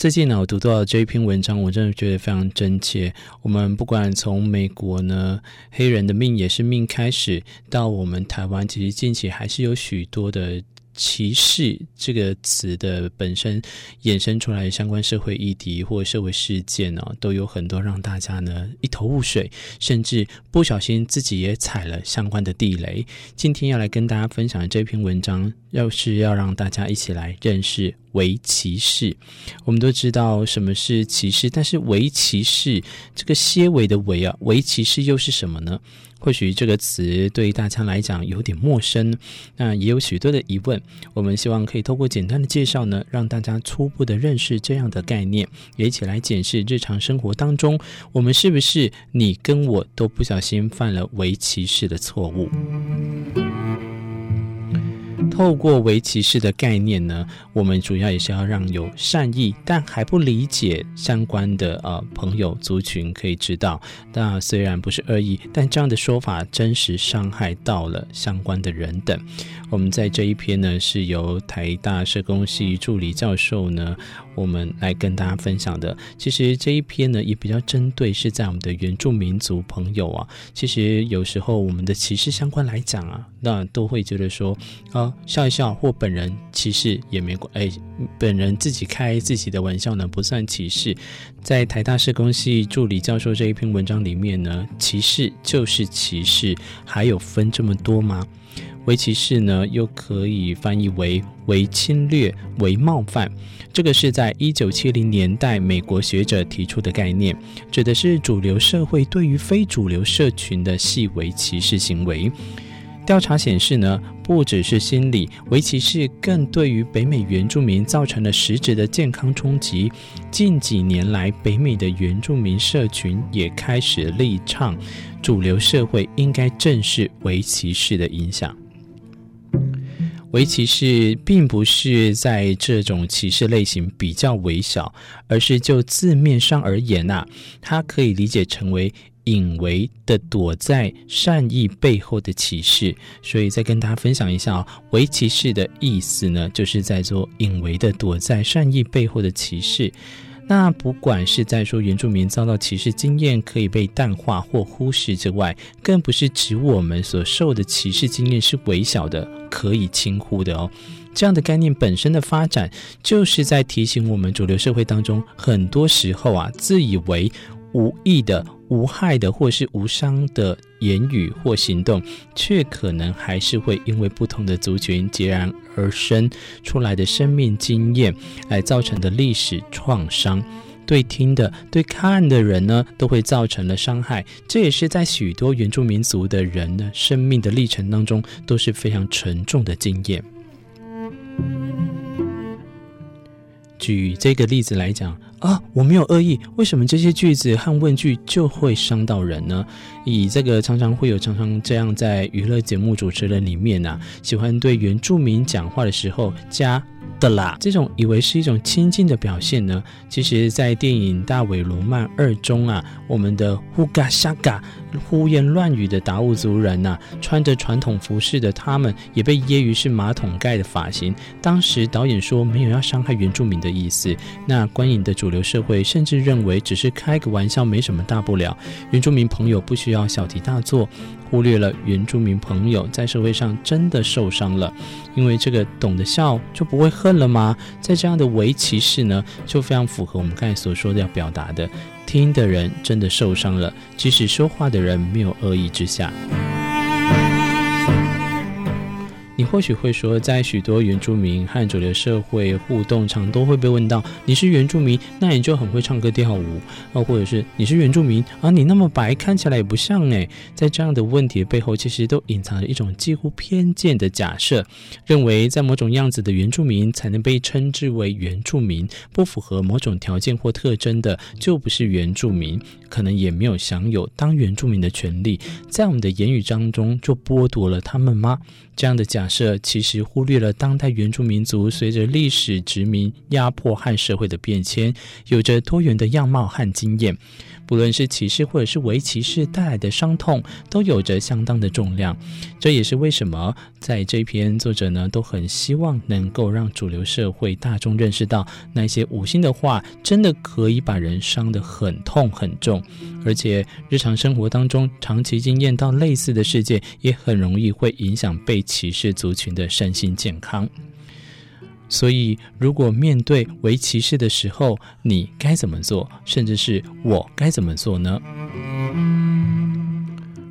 最近呢，我读到这一篇文章，我真的觉得非常真切。我们不管从美国呢，黑人的命也是命开始，到我们台湾，其实近期还是有许多的。歧视这个词的本身衍生出来的相关社会议题或社会事件呢、都有很多让大家呢一头雾水，甚至不小心自己也踩了相关的地雷。今天要来跟大家分享的这篇文章，要是要让大家一起来认识围棋士。我们都知道什么是棋士，但是围棋士这个些微的为啊，围棋士又是什么呢？或许这个词对大家来讲有点陌生，那也有许多的疑问。我们希望可以透过简单的介绍呢，让大家初步的认识这样的概念，也一起来检视日常生活当中，我们是不是你跟我都不小心犯了围棋士的错误。透过围棋式的概念呢，我们主要也是要让有善意但还不理解相关的呃朋友族群可以知道，那虽然不是恶意，但这样的说法真实伤害到了相关的人等。我们在这一篇呢，是由台大社工系助理教授呢，我们来跟大家分享的。其实这一篇呢，也比较针对是在我们的原住民族朋友啊。其实有时候我们的歧视相关来讲啊，那都会觉得说啊，笑一笑或本人歧视也没关，哎，本人自己开自己的玩笑呢，不算歧视。在台大社工系助理教授这一篇文章里面呢，歧视就是歧视，还有分这么多吗？围棋士呢，又可以翻译为为侵略、为冒犯。这个是在一九七零年代美国学者提出的概念，指的是主流社会对于非主流社群的细微歧视行为。调查显示呢，不只是心理，围棋士更对于北美原住民造成了实质的健康冲击。近几年来，北美的原住民社群也开始力倡主流社会应该正视围棋士的影响。围棋士并不是在这种歧视类型比较微小，而是就字面上而言呐、啊，它可以理解成为隐微的躲在善意背后的歧视。所以再跟大家分享一下啊、哦，围棋士的意思呢，就是在做隐微的躲在善意背后的歧视。那不管是在说原住民遭到歧视经验可以被淡化或忽视之外，更不是指我们所受的歧视经验是微小的，可以轻忽的哦。这样的概念本身的发展，就是在提醒我们主流社会当中，很多时候啊，自以为无意的。无害的或是无伤的言语或行动，却可能还是会因为不同的族群截然而生出来的生命经验来造成的历史创伤，对听的、对看的人呢，都会造成了伤害。这也是在许多原住民族的人的生命的历程当中都是非常沉重的经验。举这个例子来讲。啊，我没有恶意，为什么这些句子和问句就会伤到人呢？以这个常常会有常常这样在娱乐节目主持人里面啊，喜欢对原住民讲话的时候加的啦，这种以为是一种亲近的表现呢，其实在电影《大尾罗曼二》中啊，我们的呼嘎沙嘎。胡言乱语的达悟族人呐、穿着传统服饰的他们也被揶揄是马桶盖的发型。当时导演说没有要伤害原住民的意思，那观影的主流社会甚至认为只是开个玩笑，没什么大不了。原住民朋友不需要小题大做，忽略了原住民朋友在社会上真的受伤了。因为这个懂得笑就不会恨了吗？在这样的围棋式呢，就非常符合我们刚才所说的要表达的。听的人真的受伤了，即使说话的人没有恶意之下。你或许会说，在许多原住民和主流社会互动常都会被问到：你是原住民，那你就很会唱歌跳舞啊？或者是你是原住民啊？你那么白，看起来也不像诶。在这样的问题背后，其实都隐藏着一种几乎偏见的假设，认为在某种样子的原住民才能被称之为原住民，不符合某种条件或特征的就不是原住民，可能也没有享有当原住民的权利。在我们的言语当中，就剥夺了他们吗？这样的假设其实忽略了当代原住民族随着历史殖民压迫和社会的变迁，有着多元的样貌和经验。不论是歧视或者是微歧视带来的伤痛，都有着相当的重量。这也是为什么在这篇作者呢，都很希望能够让主流社会大众认识到，那些无心的话真的可以把人伤得很痛很重，而且日常生活当中长期经验到类似的事件，也很容易会影响被歧视族群的身心健康。所以，如果面对微歧视的时候，你该怎么做？甚至是我该怎么做呢？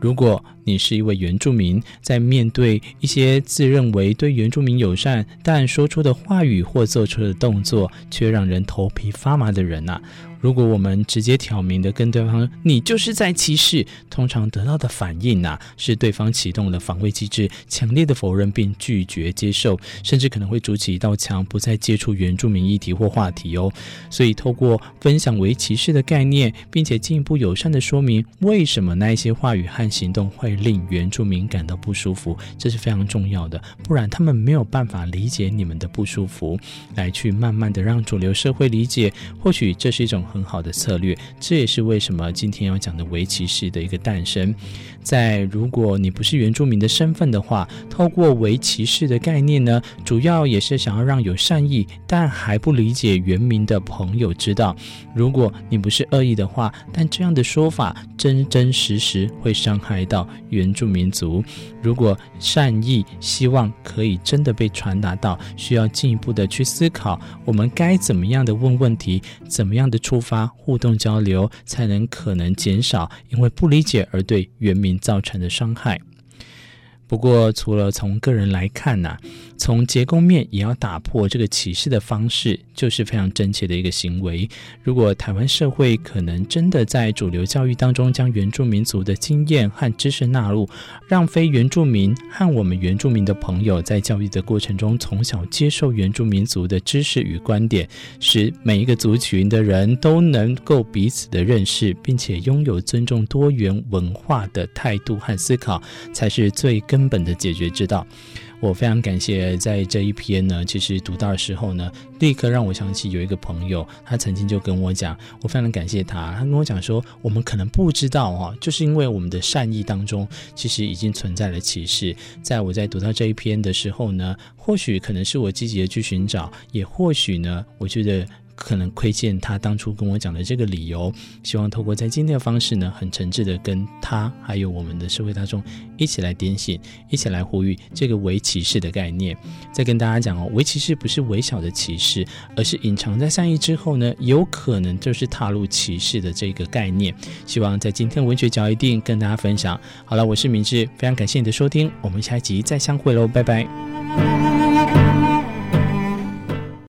如果你是一位原住民，在面对一些自认为对原住民友善，但说出的话语或做出的动作却让人头皮发麻的人呐。如果我们直接挑明的跟对方说，你就是在歧视，通常得到的反应呐、啊，是对方启动了防卫机制，强烈的否认并拒绝接受，甚至可能会筑起一道墙，不再接触原住民议题或话题哦。所以，透过分享为歧视的概念，并且进一步友善的说明为什么那一些话语和行动会令原住民感到不舒服，这是非常重要的。不然，他们没有办法理解你们的不舒服，来去慢慢的让主流社会理解。或许这是一种。很好的策略，这也是为什么今天要讲的围棋式的一个诞生。在如果你不是原住民的身份的话，透过围棋式的概念呢，主要也是想要让有善意但还不理解原民的朋友知道，如果你不是恶意的话，但这样的说法真真实实会伤害到原住民族。如果善意希望可以真的被传达到，需要进一步的去思考，我们该怎么样的问问题，怎么样的出发互动交流，才能可能减少因为不理解而对原民造成的伤害。不过，除了从个人来看呢、从结构面也要打破这个歧视的方式，就是非常真切的一个行为。如果台湾社会可能真的在主流教育当中将原住民族的经验和知识纳入，让非原住民和我们原住民的朋友在教育的过程中从小接受原住民族的知识与观点，使每一个族群的人都能够彼此的认识，并且拥有尊重多元文化的态度和思考，才是最根。本的解决之道，我非常感谢在这一篇呢，其实读到的时候呢，立刻让我想起有一个朋友，他曾经就跟我讲，我非常感谢他，他跟我讲说，我们可能不知道哈，就是因为我们的善意当中，其实已经存在了歧视。在我在读到这一篇的时候呢，或许可能是我积极的去寻找，也或许呢，我觉得。可能亏欠他当初跟我讲的这个理由，希望透过在今天的方式呢，很诚挚的跟他还有我们的社会大众一起来点醒，一起来呼吁这个微歧视的概念。再跟大家讲哦，微歧视不是微小的歧视，而是隐藏在善意之后呢，有可能就是踏入歧视的这个概念。希望在今天文学角一定跟大家分享。好了，我是明志，非常感谢你的收听，我们下一集再相会喽，拜拜。